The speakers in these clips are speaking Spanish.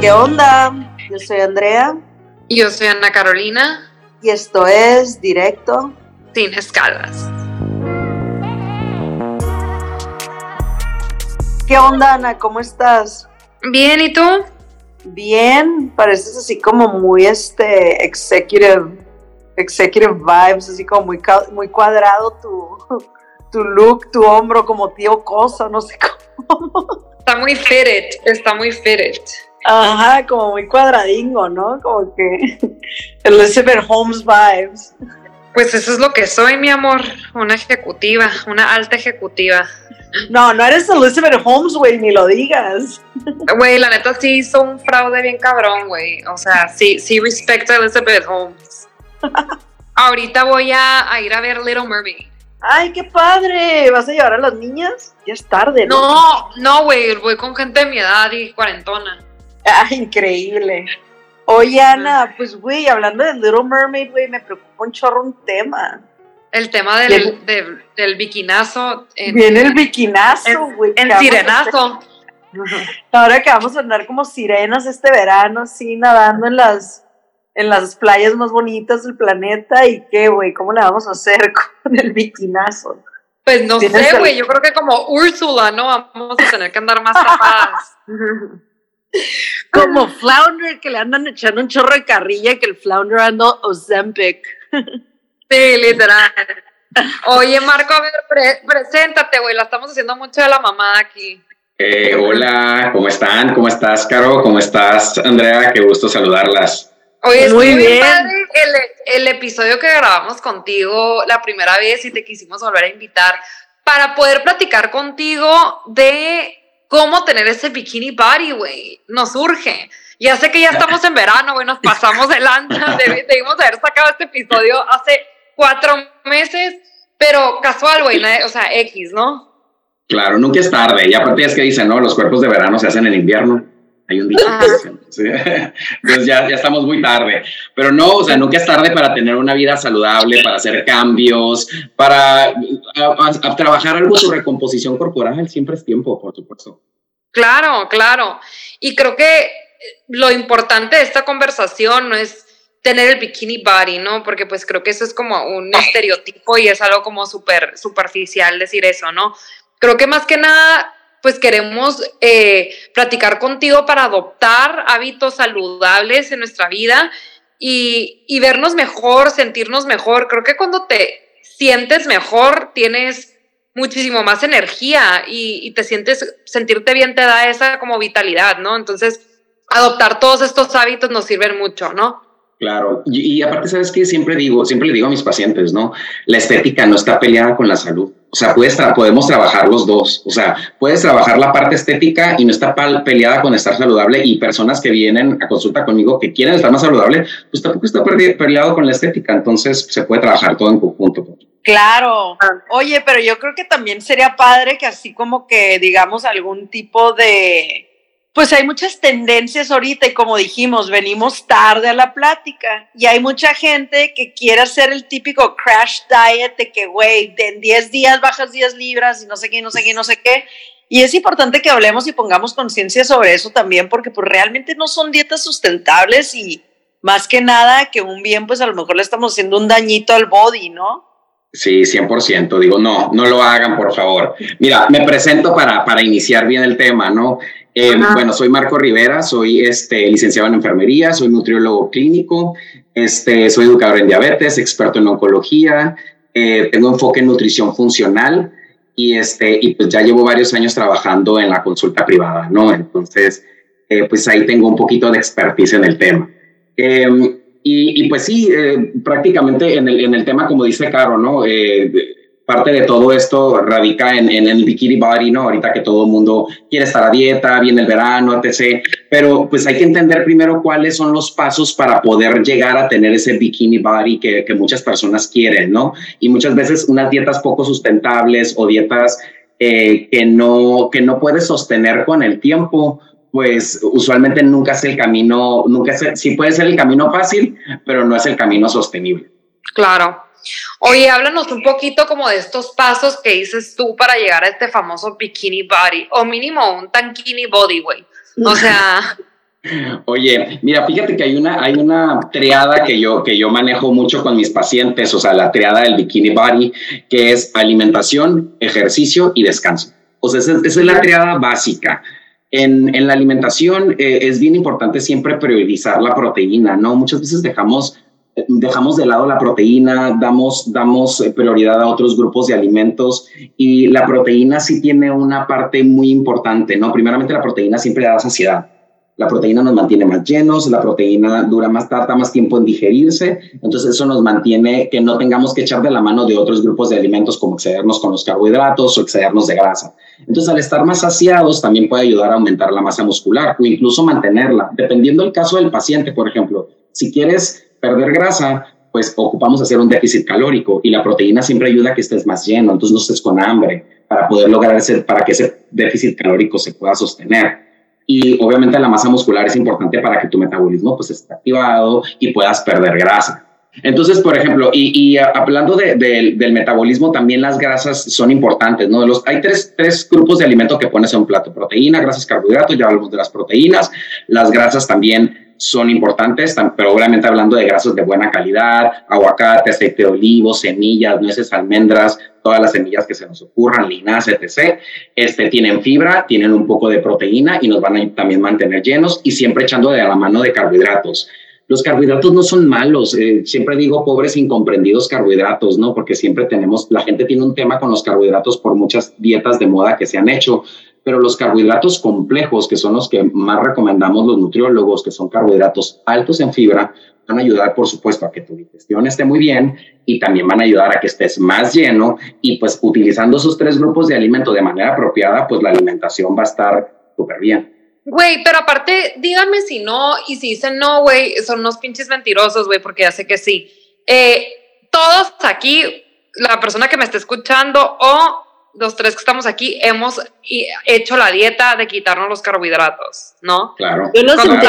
¿Qué onda? Yo soy Andrea. Y yo soy Ana Carolina. Y esto es Directo. Sin escalas. ¿Qué onda, Ana? ¿Cómo estás? Bien, ¿y tú? Bien, pareces así como muy este executive, executive vibes, así como muy, muy cuadrado tu, tu look, tu hombro como tío cosa, no sé cómo. Está muy fitted, está muy fitted. Ajá, como muy cuadradingo, ¿no? Como que Elizabeth Holmes vibes. Pues eso es lo que soy, mi amor, una ejecutiva, una alta ejecutiva. No, no eres Elizabeth Holmes, güey, ni lo digas. Güey, la neta sí hizo un fraude bien cabrón, güey. O sea, sí, sí respecto a Elizabeth Holmes. Ahorita voy a, ir a ver Little Mermaid. Ay, qué padre. ¿Vas a llevar a las niñas? Ya es tarde, ¿no? No, no, güey, voy con gente de mi edad y cuarentona. Ah, increíble. Oye, Ana, pues, güey, hablando de Little Mermaid, güey, me preocupa un chorro un tema. El tema del, del, del biquinazo. Viene el biquinazo, güey. En, sirenazo. Ahora que vamos a andar como sirenas este verano, así, nadando en las, en las playas más bonitas del planeta. ¿Y qué, güey? ¿Cómo le vamos a hacer con el biquinazo? Pues no sé, güey. Yo creo que como Úrsula, ¿no? Vamos a tener que andar más tapadas. como Flounder, que le andan echando un chorro de carrilla, que el Flounder anda Ozempic. Sí, literal. Oye, Marco, a ver, preséntate, güey. La estamos haciendo mucho de la mamá aquí. Eh, hola, ¿cómo están? ¿Cómo estás, Caro? ¿Cómo estás, Andrea? Qué gusto saludarlas. Oye, muy bien. el, el episodio que grabamos contigo la primera vez y te quisimos volver a invitar para poder platicar contigo de cómo tener ese bikini body, güey. Nos urge. Ya sé que ya estamos en verano, güey, nos pasamos de lanza. Debimos haber sacado este episodio hace cuatro meses, pero casual, güey, o sea, X, ¿no? Claro, nunca es tarde. Y aparte es que dicen, ¿no? Los cuerpos de verano se hacen en invierno. Hay un día. Entonces ya, ya estamos muy tarde. Pero no, o sea, nunca es tarde para tener una vida saludable, para hacer cambios, para trabajar algo su recomposición corporal. Siempre es tiempo, por supuesto. Claro, claro. Y creo que lo importante de esta conversación no es tener el bikini body, ¿no? Porque pues creo que eso es como un estereotipo y es algo como súper superficial decir eso, ¿no? Creo que más que nada, pues queremos eh, platicar contigo para adoptar hábitos saludables en nuestra vida y, y vernos mejor, sentirnos mejor. Creo que cuando te sientes mejor, tienes muchísimo más energía y, y, te sientes, sentirte bien te da esa como vitalidad, ¿no? Entonces, adoptar todos estos hábitos nos sirven mucho, ¿no? Claro, y, aparte, ¿sabes qué? Siempre digo, siempre le digo a mis pacientes, ¿no? La estética no está peleada con la salud. O sea, puedes podemos trabajar los dos. O sea, puedes trabajar la parte estética y no está peleada con estar saludable. Y personas que vienen a consulta conmigo que quieren estar más saludable, pues tampoco está peleado con la estética. Entonces, se puede trabajar todo en conjunto. Claro. Oye, pero yo creo que también sería padre que así como que digamos algún tipo de pues hay muchas tendencias ahorita y como dijimos, venimos tarde a la plática y hay mucha gente que quiere hacer el típico crash diet de que, güey, en 10 días bajas 10 libras y no sé qué, no sé qué, no sé qué. Y es importante que hablemos y pongamos conciencia sobre eso también porque pues realmente no son dietas sustentables y más que nada que un bien pues a lo mejor le estamos haciendo un dañito al body, ¿no? Sí, 100%. Digo, no, no lo hagan, por favor. Mira, me presento para, para iniciar bien el tema, ¿no? Eh, bueno, soy Marco Rivera, soy este, licenciado en enfermería, soy nutriólogo clínico, este, soy educador en diabetes, experto en oncología, eh, tengo enfoque en nutrición funcional y, este, y pues ya llevo varios años trabajando en la consulta privada, ¿no? Entonces, eh, pues ahí tengo un poquito de expertise en el tema. Em, y, y, pues sí, prácticamente en el, en el tema, como dice Caro, ¿no? Parte de todo esto radica en, el bikini body, ¿no? Ahorita que todo mundo quiere estar a dieta, viene el verano, etc. Pero pues hay que entender primero cuáles son los pasos para poder llegar a tener ese bikini body que, muchas personas quieren, ¿no? Y muchas veces unas dietas poco sustentables o dietas eh, que, no, que no puedes sostener con el tiempo, pues usualmente nunca es el camino, nunca es, puede ser el camino fácil, pero no es el camino sostenible. Claro, Oye, háblanos un poquito como de estos pasos que dices tú para llegar a este famoso bikini body, o mínimo un tankini body, güey. O sea, Oye, mira, fíjate que hay una, hay una triada que yo, que yo manejo mucho con mis pacientes, o sea, la triada del bikini body, que es alimentación, ejercicio y descanso. O sea, esa, es la triada básica. En, en la alimentación eh, es bien importante siempre priorizar la proteína, ¿no? Muchas veces dejamos dejamos de lado la proteína, damos, damos eh, prioridad a otros grupos de alimentos y la proteína sí tiene una parte muy importante, ¿no? Primeramente la proteína siempre da saciedad. La proteína nos mantiene más llenos, la proteína dura más, tarda más tiempo en digerirse, entonces eso nos mantiene que no tengamos que echar de la mano de otros grupos de alimentos como excedernos con los carbohidratos o excedernos de grasa. Entonces al estar más saciados también puede ayudar a aumentar la masa muscular o incluso mantenerla, dependiendo del caso del paciente, por ejemplo. Si quieres perder grasa, pues ocupamos hacer un déficit calórico y la proteína siempre ayuda a que estés más lleno, entonces no estés con hambre para poder lograr ese, para que ese déficit calórico se pueda sostener. Y obviamente la masa muscular es importante para que tu metabolismo pues esté activado y puedas perder grasa. Entonces, por ejemplo, y, hablando del metabolismo, también las grasas son importantes, ¿no? Los, hay tres, tres grupos de alimentos que pones en un plato, proteína, grasas, carbohidratos, ya hablamos de las proteínas, las grasas también son importantes, pero obviamente hablando de grasas de buena calidad, aguacate, aceite de olivo, semillas, nueces, almendras, todas las semillas que se nos ocurran, linaza, etc. Este, tienen fibra, tienen un poco de proteína y nos van a también mantener llenos y siempre echando de la mano de carbohidratos. Los carbohidratos no son malos, eh, siempre digo pobres incomprendidos carbohidratos, ¿no? Porque siempre tenemos, la gente tiene un tema con los carbohidratos por muchas dietas de moda que se han hecho, pero los carbohidratos complejos, que son los que más recomendamos los nutriólogos, que son carbohidratos altos en fibra, van a ayudar, por supuesto, a que tu digestión esté muy bien y también van a ayudar a que estés más lleno y pues utilizando esos tres grupos de alimento de manera apropiada, pues la alimentación va a estar súper bien. Güey, pero aparte, díganme si no, y si dicen no, güey, son unos pinches mentirosos, güey, porque ya sé que sí. Eh, todos aquí, la persona que me está escuchando o los tres que estamos aquí hemos hecho la dieta de quitarnos los carbohidratos, ¿no? Claro. Yo lo sentí.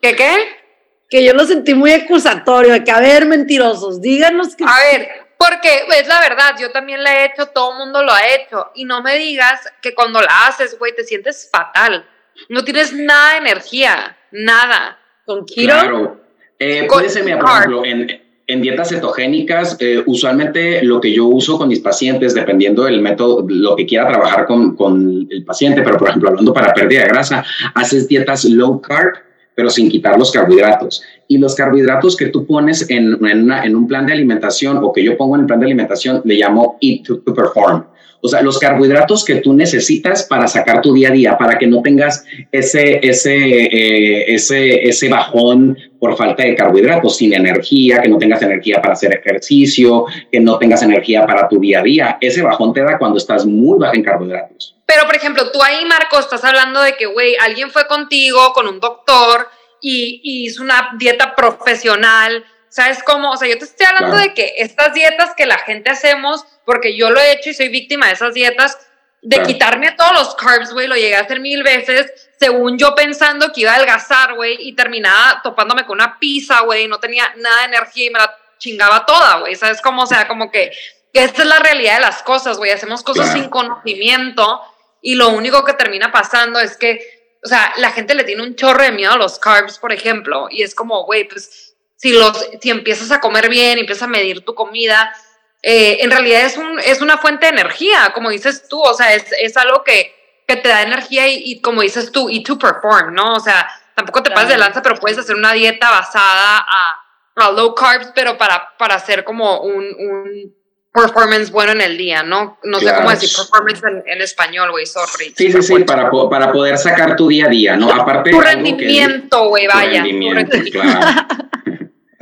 ¿Qué qué? Que yo lo sentí muy acusatorio, de que a ver, mentirosos, díganos que. A ver, porque es la verdad, yo también la he hecho, todo el mundo lo ha hecho, y no me digas que cuando la haces, güey, te sientes fatal. No tienes nada de energía, nada. Con Kiro. Claro. Eh, puede ser, por ejemplo, en, en dietas cetogénicas, eh, usualmente lo que yo uso con mis pacientes, dependiendo del método, lo que quiera trabajar con, con, el paciente, pero por ejemplo, hablando para pérdida de grasa, haces dietas low carb, pero sin quitar los carbohidratos. Y los carbohidratos que tú pones en, en, en un plan de alimentación o que yo pongo en el plan de alimentación, le llamo Eat to Perform. O sea, los carbohidratos que tú necesitas para sacar tu día a día, para que no tengas ese, ese, eh, ese, ese bajón por falta de carbohidratos, sin energía, que no tengas energía para hacer ejercicio, que no tengas energía para tu día a día. Ese bajón te da cuando estás muy bajo en carbohidratos. Pero, por ejemplo, tú ahí, Marco, estás hablando de que, güey, alguien fue contigo con un doctor y, y hizo una dieta profesional ¿Sabes cómo? O sea, yo te estoy hablando de que estas dietas que la gente hacemos, porque yo lo he hecho y soy víctima de esas dietas, de quitarme todos los carbs, güey, lo llegué a hacer mil veces, según yo pensando que iba a adelgazar, güey, y terminaba topándome con una pizza, güey, no tenía nada de energía y me la chingaba toda, güey, ¿sabes cómo? O sea, como que esta es la realidad de las cosas, güey, hacemos cosas sin conocimiento y lo único que termina pasando es que, o sea, la gente le tiene un chorro de miedo a los carbs, por ejemplo, y es como, güey, pues si, los, si empiezas a comer bien, empiezas a medir tu comida, eh, en realidad es, un, es una fuente de energía, como dices tú, o sea, es, es algo que, que, te da energía y, como dices tú, y to perform, ¿no? O sea, tampoco te pases de lanza, pero puedes hacer una dieta basada a, a low carbs, pero para, para hacer como un, un performance bueno en el día, ¿no? No sé cómo decir performance en, español, güey, sorry. Sí, sí, sí, para, para poder sacar tu día a día, ¿no? Aparte. Tu rendimiento, güey, vaya. rendimiento, claro.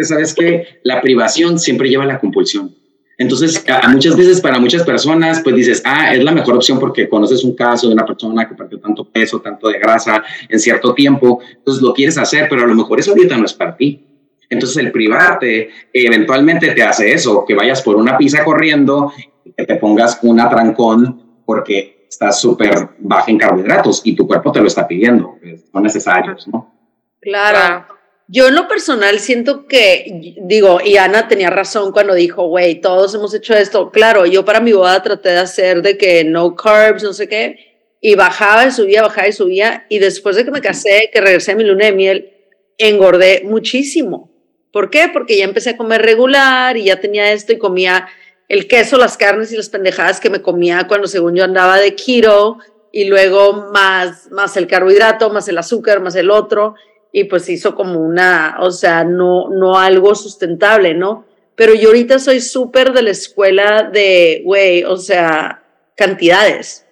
sabes que la privación siempre lleva a la compulsión. Entonces, a, muchas veces para muchas personas, pues dices, ah, es la mejor opción porque conoces un caso de una persona que perdió tanto peso, tanto de grasa en cierto tiempo, entonces lo quieres hacer, pero a lo mejor esa dieta no es para ti. Entonces, el privarte eventualmente te hace eso, que vayas por una pizza corriendo y que te pongas un atrancón porque estás súper baja en carbohidratos y tu cuerpo te lo está pidiendo, son necesarios, ¿no? Claro. Yo en lo personal siento que, digo, y Ana tenía razón cuando dijo, güey, todos hemos hecho esto. Claro, yo para mi boda traté de hacer de que no carbs, no sé qué, y bajaba y subía, bajaba y subía. Y después de que me casé, que regresé a mi luna de miel, engordé muchísimo. ¿Por qué? Porque ya empecé a comer regular y ya tenía esto y comía el queso, las carnes y las pendejadas que me comía cuando según yo andaba de keto y luego más, más el carbohidrato, más el azúcar, más el otro y pues hizo como una, o sea, no, no algo sustentable, ¿no? Pero yo ahorita soy súper de la escuela de, güey, o sea, cantidades.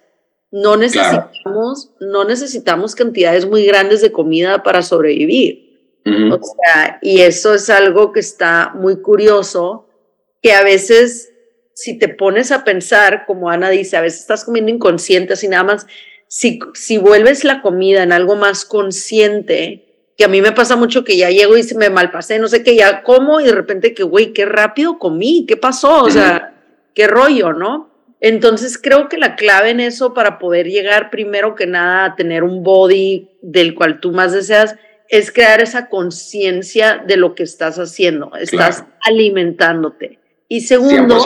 No necesitamos, no necesitamos cantidades muy grandes de comida para sobrevivir. O sea, y eso es algo que está muy curioso, que a veces, si te pones a pensar, como Ana dice, a veces estás comiendo inconsciente, así nada más, si, si vuelves la comida en algo más consciente, que a mí me pasa mucho que ya llego y se me malpasé, no sé qué, ya como y de repente que, güey, qué rápido comí, qué pasó, o sea, qué rollo, ¿no? Entonces creo que la clave en eso para poder llegar primero que nada a tener un body del cual tú más deseas es crear esa conciencia de lo que estás haciendo, estás alimentándote. Y segundo,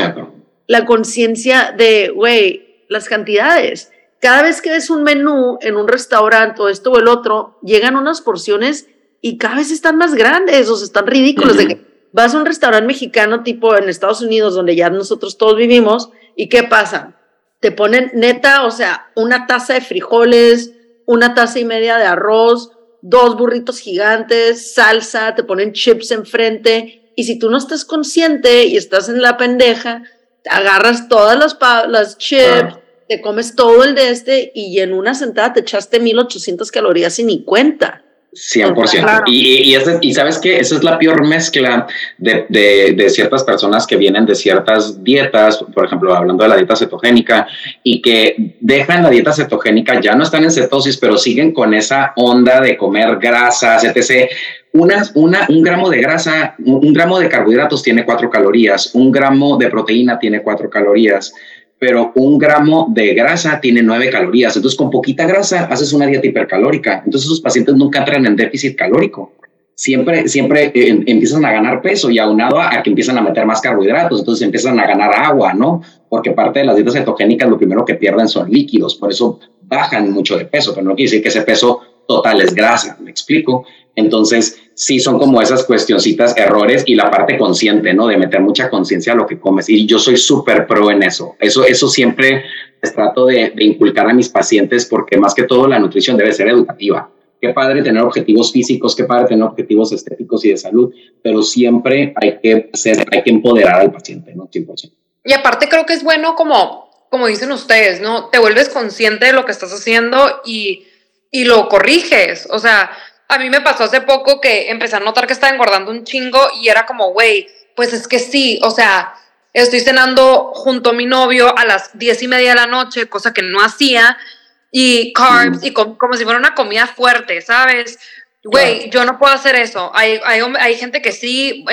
la conciencia de, güey, las cantidades cada vez que ves un menú en un restaurante o esto o el otro, llegan unas porciones y cada vez están más grandes, o sea, están ridículos. De que vas a un restaurante mexicano tipo en Estados Unidos, donde ya nosotros todos vivimos, ¿y qué pasa? Te ponen neta, o sea, una taza de frijoles, una taza y media de arroz, dos burritos gigantes, salsa, te ponen chips enfrente, y si tú no estás consciente y estás en la pendeja, te agarras todas las, las chips, te comes todo el de este y en una sentada te echaste 1800 calorías y ni cuenta. 100%. Y, y, sabes que esa es la peor mezcla de, de, ciertas personas que vienen de ciertas dietas, por ejemplo, hablando de la dieta cetogénica, y que dejan la dieta cetogénica, ya no están en cetosis, pero siguen con esa onda de comer grasas, etc. Una, una, un gramo de grasa, un gramo de carbohidratos tiene cuatro calorías, un gramo de proteína tiene cuatro calorías pero un gramo de grasa tiene nueve calorías. Entonces, con poquita grasa haces una dieta hipercalórica. Entonces, esos pacientes nunca entran en déficit calórico. Siempre, siempre eh, empiezan a ganar peso y aunado a, a que empiezan a meter más carbohidratos, entonces empiezan a ganar agua, ¿no? Porque parte de las dietas cetogénicas lo primero que pierden son líquidos, por eso bajan mucho de peso, pero no quiere decir que ese peso total es grasa, ¿me explico? Entonces, sí son como esas cuestioncitas, errores y la parte consciente, ¿no? De meter mucha conciencia a lo que comes. Y yo soy súper pro en eso. Eso, eso siempre trato de, inculcar a mis pacientes porque más que todo la nutrición debe ser educativa. Qué padre tener objetivos físicos, qué padre tener objetivos estéticos y de salud, pero siempre hay que, hacer, hay que empoderar al paciente, ¿no? 100%. Y aparte creo que es bueno como, como dicen ustedes, ¿no? Te vuelves consciente de lo que estás haciendo y, y lo corriges. O sea, a mí me pasó hace poco que empecé a notar que estaba engordando un chingo y era como, güey, pues es que sí, o sea, estoy cenando junto a mi novio a las diez y media de la noche, cosa que no hacía, y carbs, mm. y como si fuera una comida fuerte, ¿sabes? Güey, yo no puedo hacer eso. Hay, hay, hay gente que sí,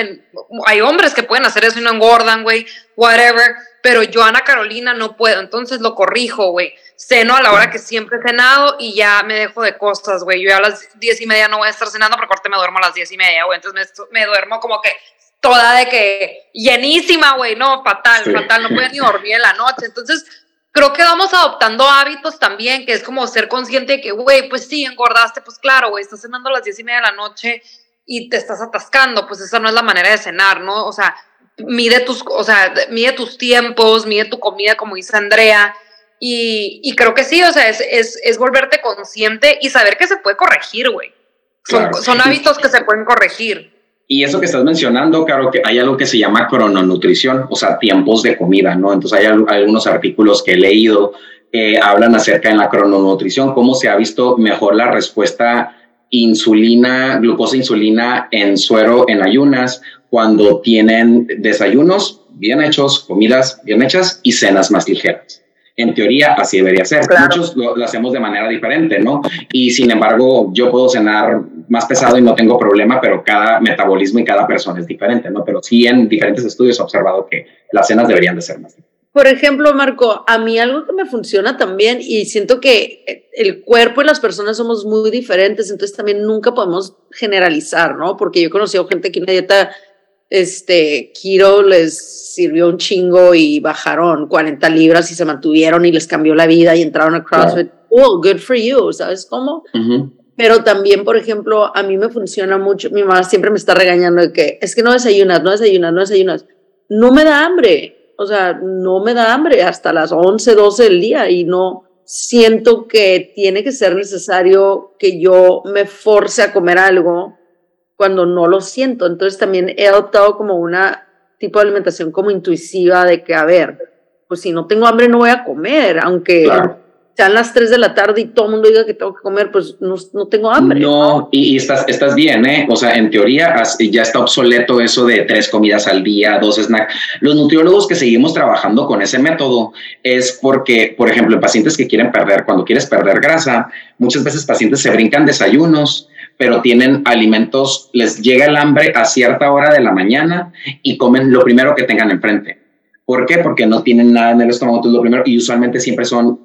hay hombres que pueden hacer eso y no engordan, güey, whatever, pero yo, Ana Carolina, no puedo, entonces lo corrijo, güey ceno a la hora que siempre he cenado y ya me dejo de costas, güey. Yo a las diez y media no voy a estar cenando porque ahorita me duermo a las diez y media, güey. Entonces me, duermo como que toda de que llenísima, güey. No, fatal, fatal. No puedo ni dormir en la noche. Entonces creo que vamos adoptando hábitos también, que es como ser consciente de que, güey, pues sí, engordaste, pues claro, güey, estás cenando a las diez y media de la noche y te estás atascando, pues esa no es la manera de cenar, ¿no? O sea, mide tus, o sea, mide tus tiempos, mide tu comida, como dice Andrea y, creo que sí, o sea, es, es, es, volverte consciente y saber que se puede corregir, güey. Son, son, hábitos que se pueden corregir. Y eso que estás mencionando, claro, que hay algo que se llama crononutrición, o sea, tiempos de comida, ¿no? Entonces hay algunos artículos que he leído que hablan acerca de la crononutrición, cómo se ha visto mejor la respuesta insulina, glucosa insulina en suero en ayunas, cuando tienen desayunos bien hechos, comidas bien hechas y cenas más ligeras en teoría así debería ser. Muchos lo, hacemos de manera diferente, ¿no? Y sin embargo, yo puedo cenar más pesado y no tengo problema, pero cada metabolismo y cada persona es diferente, ¿no? Pero sí en diferentes estudios he observado que las cenas deberían de ser más. Por ejemplo, Marco, a mí algo que me funciona también y siento que el cuerpo y las personas somos muy diferentes, entonces también nunca podemos generalizar, ¿no? Porque yo he conocido gente que una dieta este, Kiro les sirvió un chingo y bajaron 40 libras y se mantuvieron y les cambió la vida y entraron a CrossFit. cool, good for you, ¿sabes cómo? Pero también, por ejemplo, a mí me funciona mucho, mi mamá siempre me está regañando de que es que no desayunas, no desayunas, no desayunas. No me da hambre, o sea, no me da hambre hasta las 11, 12 del día y no siento que tiene que ser necesario que yo me force a comer algo cuando no lo siento. Entonces también he adoptado como una tipo de alimentación como intuitiva de que, a ver, pues si no tengo hambre no voy a comer, aunque sean las 3 de la tarde y todo el mundo diga que tengo que comer, pues no, no tengo hambre. No, Y, estás, estás bien, ¿eh? O sea, en teoría ya está obsoleto eso de tres comidas al día, dos snacks. Los nutriólogos que seguimos trabajando con ese método es porque, por ejemplo, en pacientes que quieren perder, cuando quieres perder grasa, muchas veces pacientes se brincan desayunos pero tienen alimentos, les llega el hambre a cierta hora de la mañana y comen lo primero que tengan enfrente. ¿Por qué? Porque no tienen nada en el estómago, lo primero, y usualmente siempre son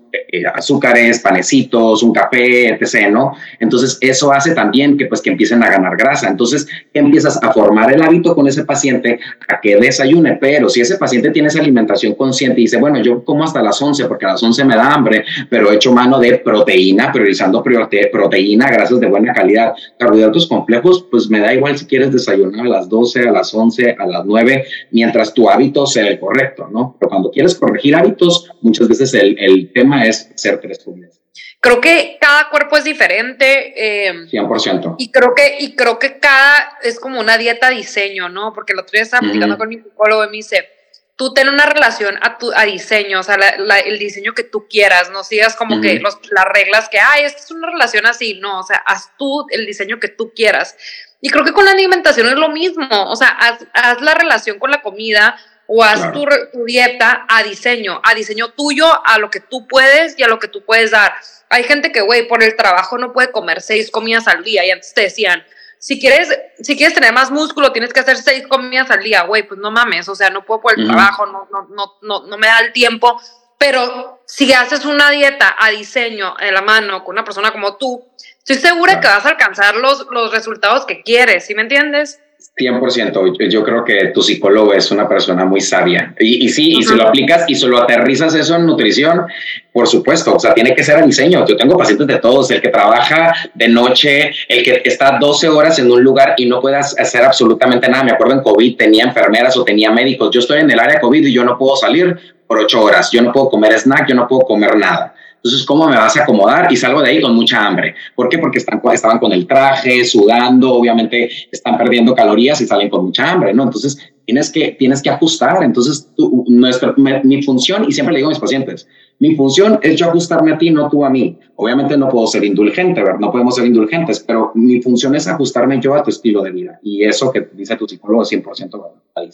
azúcares, panecitos, un café, etc., ¿no? Entonces, eso hace también que, pues, que empiecen a ganar grasa. Entonces, empiezas a formar el hábito con ese paciente a que desayune, pero si ese paciente tiene esa alimentación consciente y dice, bueno, yo como hasta las 11 porque a las 11 me da hambre, pero he hecho mano de proteína, priorizando proteína, grasas de buena calidad, carbohidratos complejos, pues me da igual si quieres desayunar a las 12, a las 11, a las 9, mientras tu hábito sea el correcto, ¿no? Pero cuando quieres corregir hábitos, muchas veces el, el tema es ser tres comidas. Creo que cada cuerpo es diferente. Eh, 100%. Y creo, que, y creo que cada es como una dieta diseño, ¿no? Porque el otro día estaba platicando con mi psicólogo y me dice, tú ten una relación a, tu, a diseño, o sea, el diseño que tú quieras, no sigas como que los, las reglas que, ay, esta es una relación así, no, o sea, haz tú el diseño que tú quieras. Y creo que con la alimentación es lo mismo, o sea, haz, haz la relación con la comida, o haz tu, dieta a diseño, a diseño tuyo, a lo que tú puedes y a lo que tú puedes dar. Hay gente que, güey, por el trabajo no puede comer seis comidas al día y antes te decían, si quieres, si quieres tener más músculo, tienes que hacer seis comidas al día, güey, pues no mames, o sea, no puedo por el trabajo, no, no, no, no, no me da el tiempo, pero si haces una dieta a diseño en la mano con una persona como tú, estoy segura que vas a alcanzar los, los resultados que quieres, ¿sí me entiendes? 100%. Yo creo que tu psicólogo es una persona muy sabia. Y, sí, y si lo aplicas y solo aterrizas eso en nutrición, por supuesto, o sea, tiene que ser a diseño. Yo tengo pacientes de todos, el que trabaja de noche, el que está 12 horas en un lugar y no puedas hacer absolutamente nada. Me acuerdo en COVID tenía enfermeras o tenía médicos. Yo estoy en el área COVID y yo no puedo salir por ocho horas. Yo no puedo comer snack, yo no puedo comer nada. Entonces, ¿cómo me vas a acomodar? Y salgo de ahí con mucha hambre. ¿Por qué? Porque están, estaban con el traje, sudando, obviamente están perdiendo calorías y salen con mucha hambre, ¿no? Entonces, tienes que, tienes que ajustar. Entonces, tu, nuestra, mi, función, y siempre le digo a mis pacientes, mi función es yo ajustarme a ti, no tú a mí. Obviamente no puedo ser indulgente, ¿verdad? No podemos ser indulgentes, pero mi función es ajustarme yo a tu estilo de vida. Y eso que dice tu psicólogo es 100% verdad.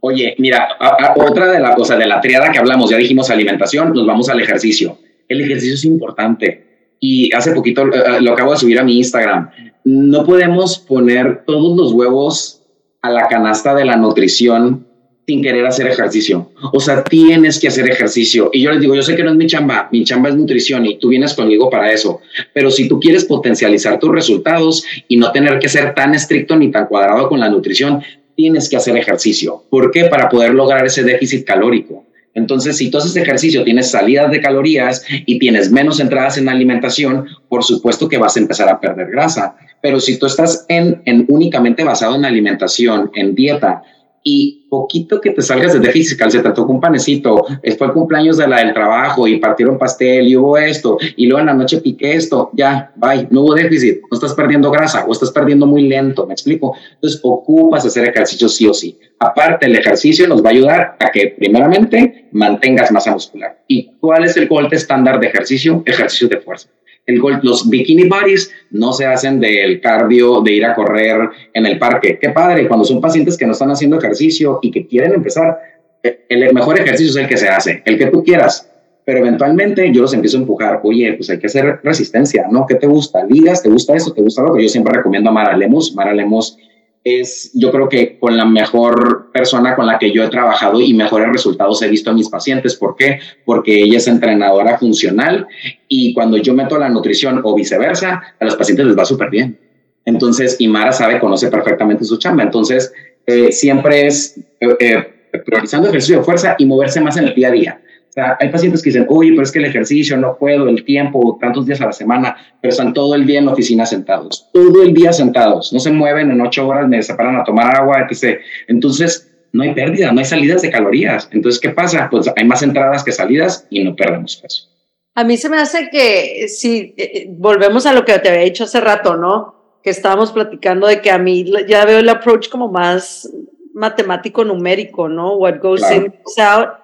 Oye, mira, otra de la cosa de la triada que hablamos, ya dijimos alimentación, nos vamos al ejercicio el ejercicio es importante. Y hace poquito eh, eh, lo acabo de subir a mi Instagram. No podemos poner todos los huevos a la canasta de la nutrición sin querer hacer ejercicio. O sea, tienes que hacer ejercicio. Y yo les digo, yo sé que no es mi chamba, mi chamba es nutrición y tú vienes conmigo para eso. Pero si tú quieres potencializar tus resultados y no tener que ser tan estricto ni tan cuadrado con la nutrición, tienes que hacer ejercicio. ¿Por qué? Para poder lograr ese déficit calórico. Entonces, si tú haces ejercicio, tienes salidas de calorías y tienes menos entradas en alimentación, por supuesto que vas a empezar a perder grasa. Pero si tú estás en, en únicamente basado en alimentación, en dieta, y poquito que te salgas de déficit fiscal, se te tocó un panecito, fue el cumpleaños de la del trabajo y partieron pastel y hubo esto, y luego en la noche piqué esto, ya, bye, no hubo déficit, no estás perdiendo grasa o estás perdiendo muy lento, ¿me explico? Entonces, ocupas hacer ejercicio sí o sí. Aparte, el ejercicio nos va a ayudar a que, primeramente, mantengas masa muscular. ¿Y cuál es el golpe estándar de ejercicio? Ejercicio de fuerza los bikini bodies no se hacen del cardio, de ir a correr en el parque. Qué padre, cuando son pacientes que no están haciendo ejercicio y que quieren empezar, eh, el mejor ejercicio es el que se hace, el que tú quieras. Pero eventualmente yo los empiezo a empujar, oye, pues hay que hacer resistencia, ¿no? ¿Qué te gusta? ¿Ligas? ¿Te gusta eso? ¿Te gusta lo que Yo siempre recomiendo a Mara Lemus. Mara Lemus es yo creo que con la mejor persona con la que yo he trabajado y mejores resultados he visto a mis pacientes. ¿Por qué? Porque ella es entrenadora funcional y cuando yo meto la nutrición o viceversa, a los pacientes les va súper bien. Entonces, y Mara sabe, conoce perfectamente su chamba. Entonces, eh, siempre es eh, eh, priorizando ejercicio de fuerza y moverse más en el día a día hay pacientes que dicen, oye, pero es que el ejercicio no puedo, el tiempo, tantos días a la semana, pero están todo el día en la oficina sentados, todo el día sentados, no se mueven en ocho horas, me separan a tomar agua, etc. Entonces, no hay pérdida, no hay salidas de calorías. Entonces, ¿qué pasa? Pues hay más entradas que salidas y no perdemos peso. A mí se me hace que si eh, eh, volvemos a lo que te había dicho hace rato, ¿no? Que estábamos platicando de que a mí ya veo el approach como más matemático numérico, ¿no? What goes in goes out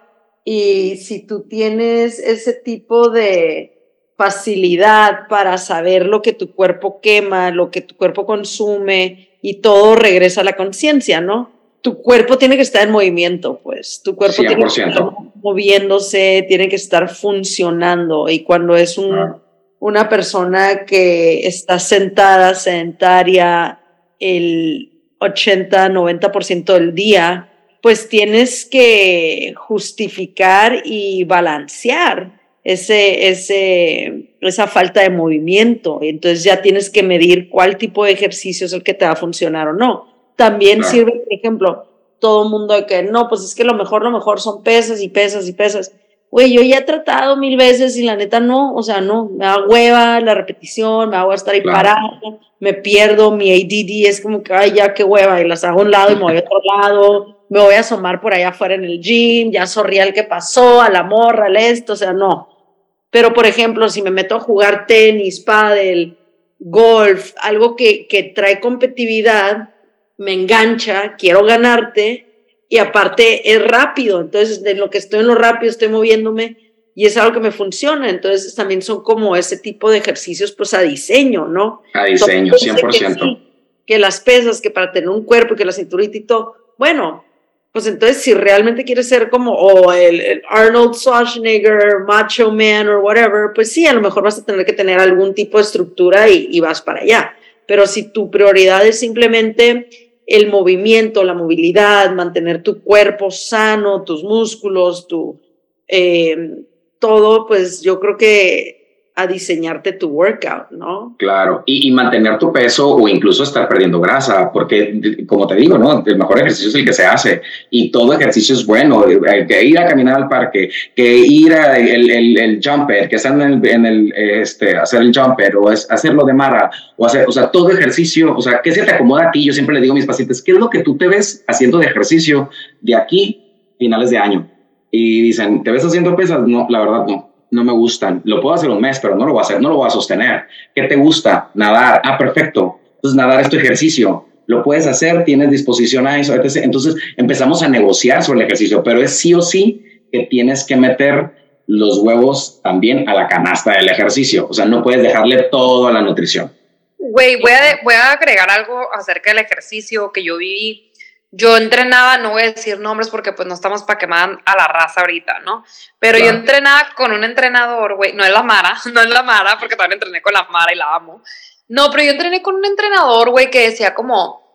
y si tú tienes ese tipo de facilidad para saber lo que tu cuerpo quema, lo que tu cuerpo consume y todo regresa a la conciencia, ¿no? Tu cuerpo tiene que estar en movimiento, pues. Tu cuerpo tiene que estar moviéndose, tiene que estar funcionando. Y cuando es una persona que está sentada, sedentaria, el 80, 90% del día, pues tienes que justificar y balancear ese, ese, esa falta de movimiento. Entonces ya tienes que medir cuál tipo de ejercicio es el que te va a funcionar o no. También sirve, por ejemplo, todo el mundo de que no, pues es que lo mejor, lo mejor son pesas y pesas y pesas. Güey, yo ya he tratado mil veces y la neta no, o sea, no, me da hueva la repetición, me hago estar ahí parado, me pierdo, mi ADD es como que, ay, ya qué hueva, y las hago a un lado y me voy a otro lado, me voy a asomar por allá afuera en el gym, ya sorría el que pasó, a la morra, al esto, o sea, no. Pero, por ejemplo, si me meto a jugar tenis, pádel, golf, algo que, que trae competitividad, me engancha, quiero ganarte, y aparte es rápido, entonces de lo que estoy en lo rápido estoy moviéndome y es algo que me funciona, entonces también son como ese tipo de ejercicios pues a diseño, ¿no? A diseño, 100%. Que, que, las pesas, que para tener un cuerpo y que la cinturita y todo, bueno, pues entonces si realmente quieres ser como o el, Arnold Schwarzenegger, Macho Man o whatever, pues sí, a lo mejor vas a tener que tener algún tipo de estructura y, y vas para allá. Pero si tu prioridad es simplemente el movimiento, la movilidad, mantener tu cuerpo sano, tus músculos, tu eh, todo, pues yo creo que a diseñarte tu workout, ¿no? Claro, y, mantener tu peso o incluso estar perdiendo grasa, porque como te digo, ¿no? El mejor ejercicio es el que se hace y todo ejercicio es bueno, que ir a caminar al parque, que ir a el, el, jumper, que estar en el, en el, este, hacer el jumper o hacerlo de mara o hacer, o sea, todo ejercicio, o sea, ¿qué se te acomoda a ti? Yo siempre le digo a mis pacientes, ¿qué es lo que tú te ves haciendo de ejercicio de aquí finales de año? Y dicen, ¿te ves haciendo pesas? No, la verdad no no me gustan. Lo puedo hacer un mes, pero no lo voy a hacer, no lo voy a sostener. ¿Qué te gusta? Nadar. Ah, perfecto. Entonces, nadar es tu ejercicio. Lo puedes hacer, tienes disposición a eso. Entonces, empezamos a negociar sobre el ejercicio, pero es sí o sí que tienes que meter los huevos también a la canasta del ejercicio. O sea, no puedes dejarle todo a la nutrición. Güey, voy a, voy a agregar algo acerca del ejercicio que yo viví yo entrenaba, no voy a decir nombres porque pues no estamos para quemar a la raza ahorita, ¿no? Pero yo entrenaba con un entrenador, güey, no es la Mara, no es la Mara, porque también entrené con la Mara y la amo. No, pero yo entrené con un entrenador, güey, que decía como,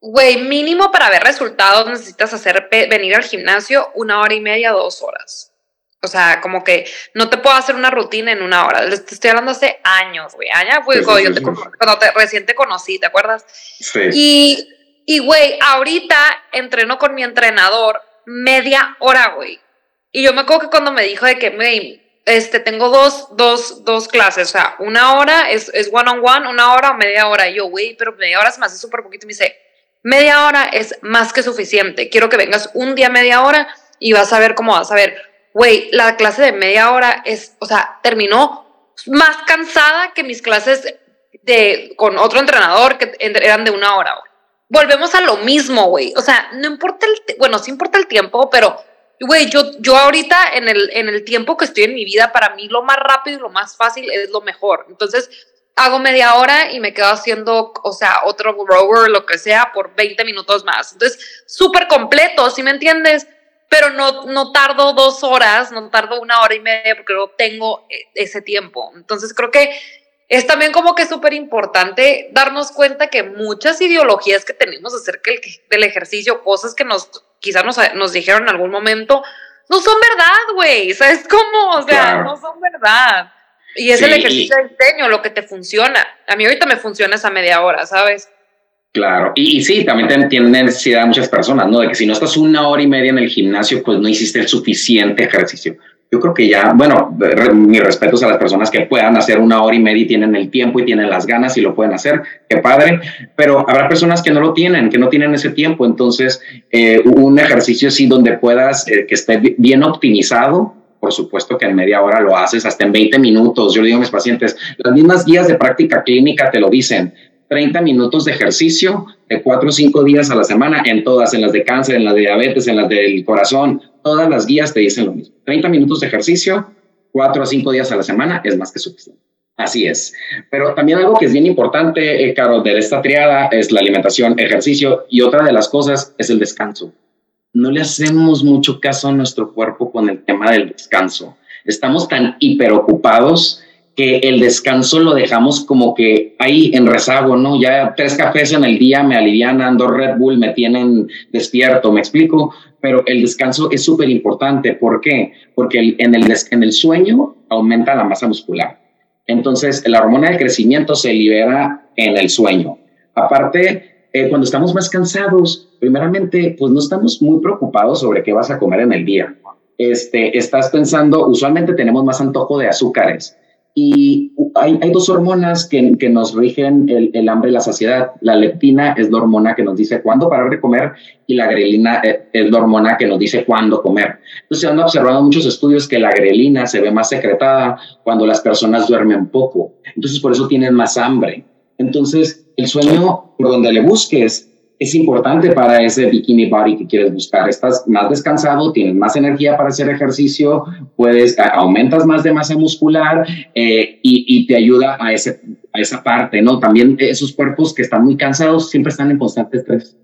güey, mínimo para ver resultados necesitas hacer, venir al gimnasio una hora y media, dos horas. O sea, como que no te puedo hacer una rutina en una hora. Te estoy hablando hace años, güey. Años, güey, cuando, te, cuando te, recién te conocí, ¿te acuerdas? Sí. Y y, güey, ahorita entreno con mi entrenador media hora, güey. Y yo me acuerdo que cuando me dijo de que, güey, este, tengo dos, dos, dos clases, o sea, una hora es, es one on one, una hora o media hora. Y yo, güey, pero media hora se me hace súper poquito. Y me dice, media hora es más que suficiente. Quiero que vengas un día media hora y vas a ver cómo vas a ver. Güey, la clase de media hora es, o sea, terminó más cansada que mis clases de, con otro entrenador que eran de una hora volvemos a lo mismo, güey. O sea, no importa el, bueno, sí importa el tiempo, pero, güey, yo, yo ahorita en el, en el tiempo que estoy en mi vida, para mí lo más rápido y lo más fácil es lo mejor. Entonces, hago media hora y me quedo haciendo, o sea, otro rower, lo que sea, por 20 minutos más. Entonces, súper completo, ¿sí me entiendes? Pero no, no tardo dos horas, no tardo una hora y media porque no tengo eh, ese tiempo. Entonces, creo que es también como que súper importante darnos cuenta que muchas ideologías que tenemos acerca del ejercicio, cosas que nos quizás nos, nos dijeron en algún momento, no son verdad, güey. ¿Sabes cómo? O sea, no son verdad. Y es el ejercicio de diseño lo que te funciona. A mí ahorita me funciona esa media hora, ¿sabes? Claro, y, sí, también tienen necesidad muchas personas, ¿no? De que si no estás una hora y media en el gimnasio, pues no hiciste el suficiente ejercicio. Yo creo que ya, bueno, mis respetos a las personas que puedan hacer una hora y media y tienen el tiempo y tienen las ganas y lo pueden hacer, qué padre, pero habrá personas que no lo tienen, que no tienen ese tiempo, entonces eh, un ejercicio así donde puedas, eh, que esté bien optimizado, por supuesto que en media hora lo haces, hasta en 20 minutos, yo le digo a mis pacientes, las mismas guías de práctica clínica te lo dicen, 30 minutos de ejercicio de 4 o 5 días a la semana en todas, en las de cáncer, en las de diabetes, en las del corazón, todas las guías te dicen lo mismo. 30 minutos de ejercicio, 4 o 5 días a la semana es más que suficiente. Así es. Pero también algo que es bien importante, eh, Carol, de esta triada es la alimentación, ejercicio y otra de las cosas es el descanso. No le hacemos mucho caso a nuestro cuerpo con el tema del descanso. Estamos tan hiperocupados que el descanso lo dejamos como que ahí en rezago, ¿no? Ya tres cafés en el día me alivianan, dos Red Bull me tienen despierto, ¿me explico? Pero el descanso es súper importante. ¿Por qué? Porque en, el, en el sueño aumenta la masa muscular. Entonces, la hormona de crecimiento se libera en el sueño. Aparte, eh, cuando estamos más cansados, primeramente, pues no estamos muy preocupados sobre qué vas a comer en el día. Este, estás pensando, usualmente tenemos más antojo de azúcares y hay, hay dos hormonas que, que nos rigen el, el, hambre y la saciedad. La leptina es la hormona que nos dice cuándo parar de comer y la grelina eh, es la hormona que nos dice cuándo comer. Entonces se han observado muchos estudios que la grelina se ve más secretada cuando las personas duermen poco. Entonces por eso tienen más hambre. Entonces el sueño, por donde le busques, es importante para ese bikini body que quieres buscar. Estás más descansado, tienes más energía para hacer ejercicio, puedes, aumentas más de masa muscular eh, y, y, te ayuda a, ese, a esa parte, ¿no? También esos cuerpos que están muy cansados siempre están en constante estrés.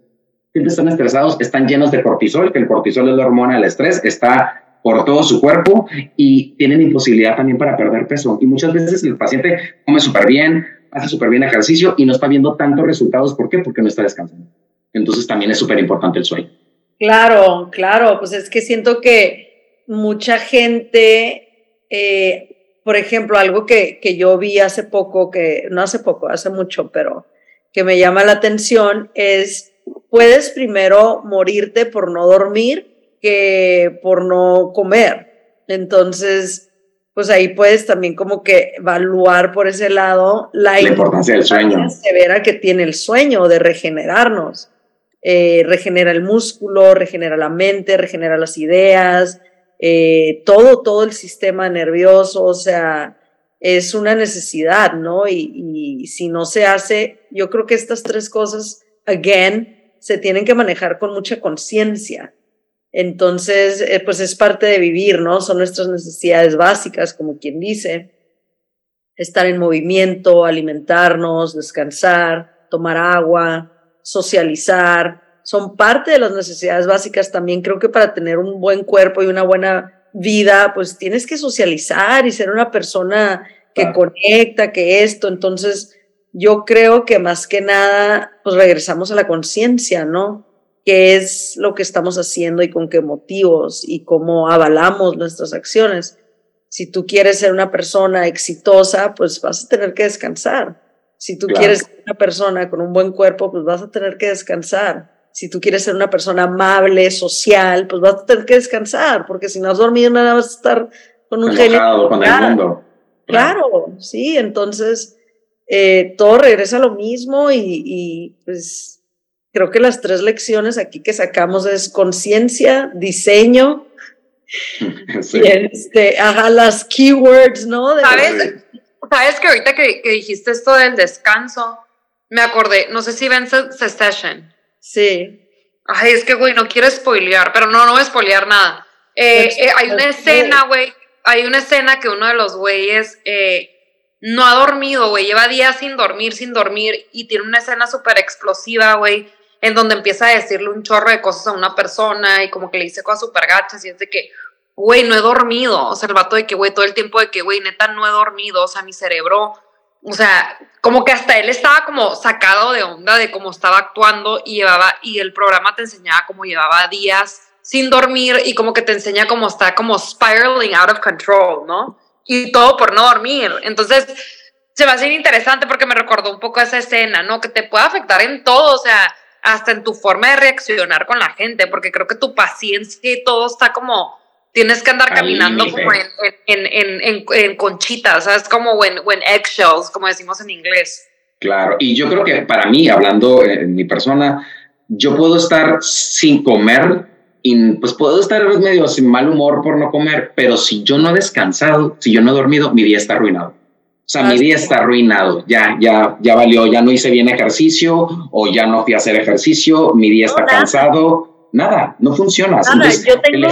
Siempre están estresados, están llenos de cortisol, que el cortisol es la hormona del estrés, está por todo su cuerpo y tienen imposibilidad también para perder peso. Y muchas veces el paciente come súper bien, hace súper bien ejercicio y no está viendo tantos resultados. ¿Por qué? Porque no está descansando. Entonces también es súper importante el sueño. Claro, claro, pues es que siento que mucha gente, eh, por ejemplo, algo que, que yo vi hace poco, que no hace poco, hace mucho, pero que me llama la atención es, puedes primero morirte por no dormir que por no comer. Entonces, pues ahí puedes también como que evaluar por ese lado la, la importancia del sueño severa que tiene el sueño de regenerarnos. Eh, regenera el músculo, regenera la mente, regenera las ideas, eh, todo, todo el sistema nervioso, o sea, es una necesidad, ¿no? Y, y, si no se hace, yo creo que estas tres cosas, again, se tienen que manejar con mucha conciencia. Entonces, eh, pues es parte de vivir, ¿no? Son nuestras necesidades básicas, como quien dice. Estar en movimiento, alimentarnos, descansar, tomar agua, socializar, son parte de las necesidades básicas también. Creo que para tener un buen cuerpo y una buena vida, pues tienes que socializar y ser una persona que conecta, que esto. Entonces, yo creo que más que nada, pues regresamos a la conciencia, ¿no? ¿Qué es lo que estamos haciendo y con qué motivos y cómo avalamos nuestras acciones? Si tú quieres ser una persona exitosa, pues vas a tener que descansar. Si tú quieres ser una persona con un buen cuerpo, pues vas a tener que descansar. Si tú quieres ser una persona amable, social, pues vas a tener que descansar, porque si no has dormido nada vas a estar con un genio. con el mundo. Claro, sí, entonces eh, todo regresa a lo mismo y, y pues creo que las tres lecciones aquí que sacamos es conciencia, diseño sí. y este, ajá, las keywords, ¿no? De ¿Sabes? Sabes que ahorita que, que, dijiste esto del descanso, me acordé, no sé si ven Secession. Sí. Ay, es que, güey, no quiero spoilear, pero no, no voy a spoilear nada. Eh, eh, hay una escena, güey, hay una escena que uno de los güeyes eh, no ha dormido, güey, lleva días sin dormir, sin dormir, y tiene una escena súper explosiva, güey, en donde empieza a decirle un chorro de cosas a una persona y como que le dice cosas súper gachas y es de que, güey, no he dormido. O sea, el vato de que, güey, todo el tiempo de que, güey, neta, no he dormido. O sea, mi cerebro, o sea, como que hasta él estaba como sacado de onda de cómo estaba actuando y llevaba, y el programa te enseñaba cómo llevaba días sin dormir y como que te enseña cómo está como spiraling out of control, ¿no? Y todo por no dormir. Entonces, se va a hacer interesante porque me recordó un poco esa escena, ¿no? Que te puede afectar en todo, o sea, hasta en tu forma de reaccionar con la gente, porque creo que tu paciencia y todo está como Tienes que andar caminando como en, en, en, en, conchitas, ¿sabes? Como en, en eggshells, como decimos en inglés. Claro, y yo creo que para mí, hablando en mi persona, yo puedo estar sin comer y pues puedo estar medio sin mal humor por no comer, pero si yo no he descansado, si yo no he dormido, mi día está arruinado. O sea, mi día está arruinado, ya, ya, ya valió, ya no hice bien ejercicio o ya no fui a hacer ejercicio, mi día está cansado, nada, no funciona. Nada, yo tengo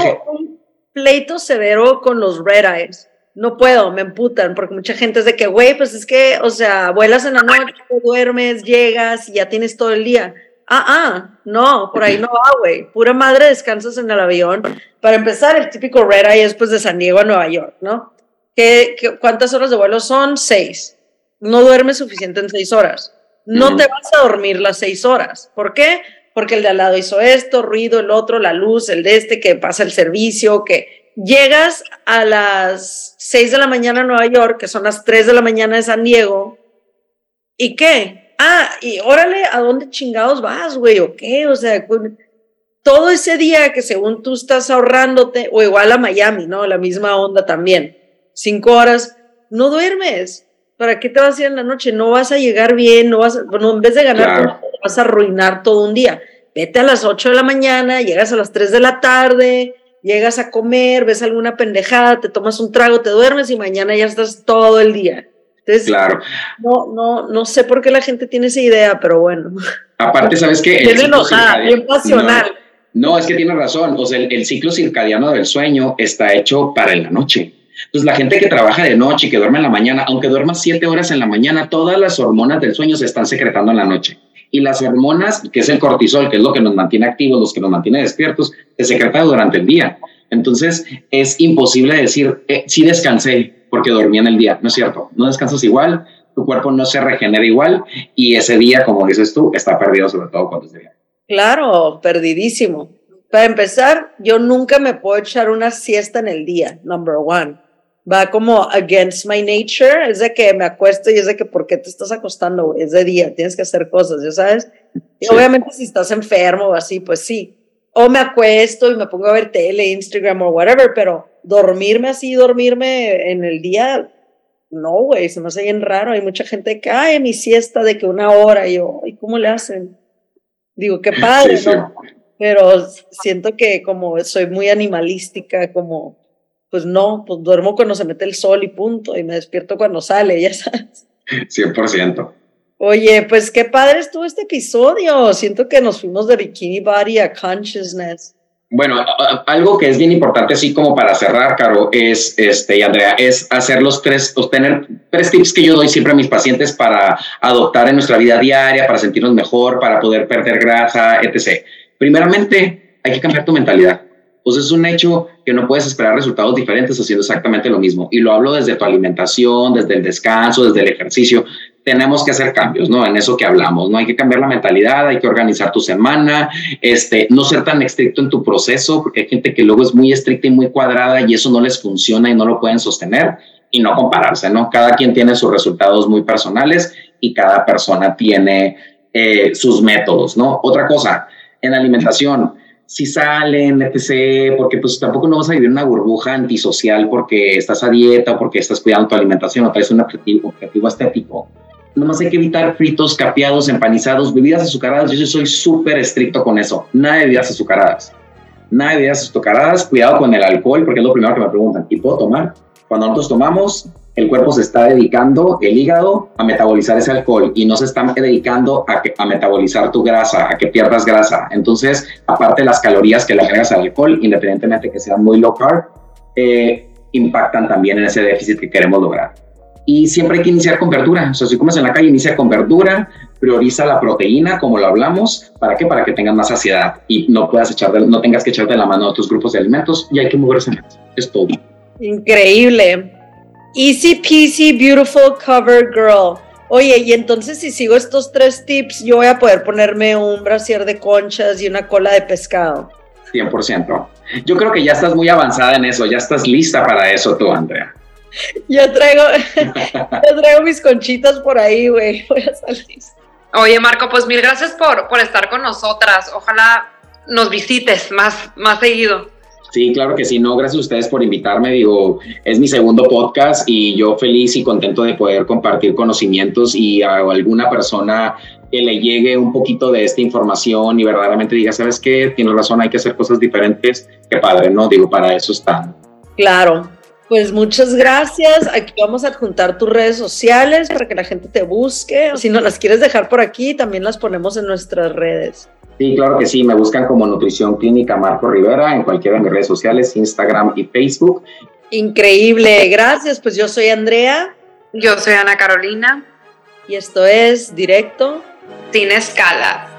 pleito severo con los red eyes. No puedo, me emputan, porque mucha gente es de que, güey, pues es que, o sea, vuelas en la noche, duermes, llegas y ya tienes todo el día Ah, ah, no, por ahí no va, güey. Pura madre descansas en el avión. Para empezar, el típico red eye es pues de San Diego a Nueva York, ¿no? ¿Qué, cuántas horas de vuelo son? Seis. No duermes suficiente en seis horas. No te vas a dormir las seis horas. ¿Por qué? Porque el de al lado hizo esto, ruido, el otro, la luz, el de este, que pasa el servicio, que llegas a las seis de la mañana a Nueva York, que son las tres de la mañana de San Diego, ¿y qué? ah, y órale, ¿a dónde chingados vas, güey? ¿O qué? O sea, todo ese día que según tú estás ahorrándote, o igual a Miami, ¿no? La misma onda también. Cinco horas, no duermes. ¿Para qué te vas a ir en la noche? No vas a llegar bien, no vas a, bueno, en vez de ganar, vas a arruinar todo un día. Vete a las ocho de la mañana, llegas a las tres de la tarde, llegas a comer, ves alguna pendejada, te tomas un trago, te duermes y mañana ya estás todo el día. Entonces, claro. No, no, no sé por qué la gente tiene esa idea, pero bueno. Aparte, ¿sabes qué? Tiene enojada, bien pasional. No, es que tiene razón. O sea, el, ciclo circadiano del sueño está hecho para en la noche. Entonces, la gente que trabaja de noche y que duerme en la mañana, aunque duerma siete horas en la mañana, todas las hormonas del sueño se están secretando en la noche. Y las hormonas, que es el cortisol, que es lo que nos mantiene activos, los que nos mantiene despiertos, se secretan durante el día. Entonces, es imposible decir, eh, sí descansé, porque dormía en el día. No es cierto, no descansas igual, tu cuerpo no se regenera igual y ese día, como dices tú, está perdido, sobre todo cuando es día. Claro, perdidísimo. Para empezar, yo nunca me puedo echar una siesta en el día, number one. Va como against my nature, es de que me acuesto y es de que, ¿por qué te estás acostando? Es de día, tienes que hacer cosas, ¿ya sabes? Y obviamente si estás enfermo o así, pues sí. O me acuesto y me pongo a ver tele, Instagram o whatever, pero dormirme así, dormirme en el día, no, güey, se me hace bien raro. Hay mucha gente que, ay, mi siesta de que una hora, y yo, ¿y cómo le hacen? Digo, qué padre, ¿no? Pero siento que como soy muy animalística, como, pues no, pues duermo cuando se mete el sol y punto, y me despierto cuando sale, ya sabes. 100%. Oye, pues qué padre estuvo este episodio. Siento que nos fuimos de Bikini Body a Consciousness. Bueno, algo que es bien importante, así como para cerrar, Caro, es, este, y Andrea, es hacer los tres, obtener tres tips que yo doy siempre a mis pacientes para adoptar en nuestra vida diaria, para sentirnos mejor, para poder perder grasa, etc. Primeramente, hay que cambiar tu mentalidad. Pues es un hecho que no puedes esperar resultados diferentes haciendo exactamente lo mismo. Y lo hablo desde tu alimentación, desde el descanso, desde el ejercicio tenemos que hacer cambios, ¿no? En eso que hablamos, ¿no? Hay que cambiar la mentalidad, hay que organizar tu semana, este, no ser tan estricto en tu proceso, porque hay gente que luego es muy estricta y muy cuadrada y eso no les funciona y no lo pueden sostener y no compararse, ¿no? Cada quien tiene sus resultados muy personales y cada persona tiene eh, sus métodos, ¿no? Otra cosa, en alimentación, si salen, etc., porque pues tampoco no vas a vivir una burbuja antisocial porque estás a dieta o porque estás cuidando tu alimentación o traes un objetivo, objetivo estético nomás hay que evitar fritos, capeados, empanizados, bebidas azucaradas. Yo soy súper estricto con eso. Nada de bebidas azucaradas. Nada de bebidas azucaradas. Cuidado con el alcohol, porque es lo primero que me preguntan. ¿Y puedo tomar? Cuando nosotros tomamos, el cuerpo se está dedicando, el hígado, a metabolizar ese alcohol y no se está dedicando a, metabolizar tu grasa, a que pierdas grasa. Entonces, aparte de las calorías que le agregas al alcohol, independientemente que sean muy low carb, eh, impactan también en ese déficit que queremos lograr. Y siempre hay que iniciar con verdura. O sea, si comes en la calle, inicia con verdura, prioriza la proteína, como lo hablamos. ¿Para qué? Para que tengas más saciedad y no puedas echar no tengas que echarte la mano a tus grupos de alimentos y hay que moverse eso. Es todo. Increíble. Easy peasy, beautiful cover girl. Oye, y entonces si sigo estos tres tips, yo voy a poder ponerme un brasier de conchas y una cola de pescado. 100%. Yo creo que ya estás muy avanzada en eso, ya estás lista para eso tú, Andrea. Yo traigo, yo traigo mis conchitas por ahí, güey. Voy a salir. Oye, Marco, pues mil gracias por, por estar con nosotras. Ojalá nos visites más, más seguido. Sí, claro que sí. No, gracias a ustedes por invitarme. Digo, es mi segundo podcast y yo feliz y contento de poder compartir conocimientos y a alguna persona que le llegue un poquito de esta información y verdaderamente diga, ¿sabes qué? Tienes razón, hay que hacer cosas diferentes. Qué padre, ¿no? Digo, para eso están. Claro. Pues muchas gracias. Aquí vamos a adjuntar tus redes sociales para que la gente te busque. Si no las quieres dejar por aquí, también las ponemos en nuestras redes. Sí, claro que sí. Me buscan como Nutrición Clínica Marco Rivera en cualquiera de mis redes sociales, Instagram y Facebook. Increíble. Gracias. Pues yo soy Andrea. Yo soy Ana Carolina. Y esto es Directo. Sin escala.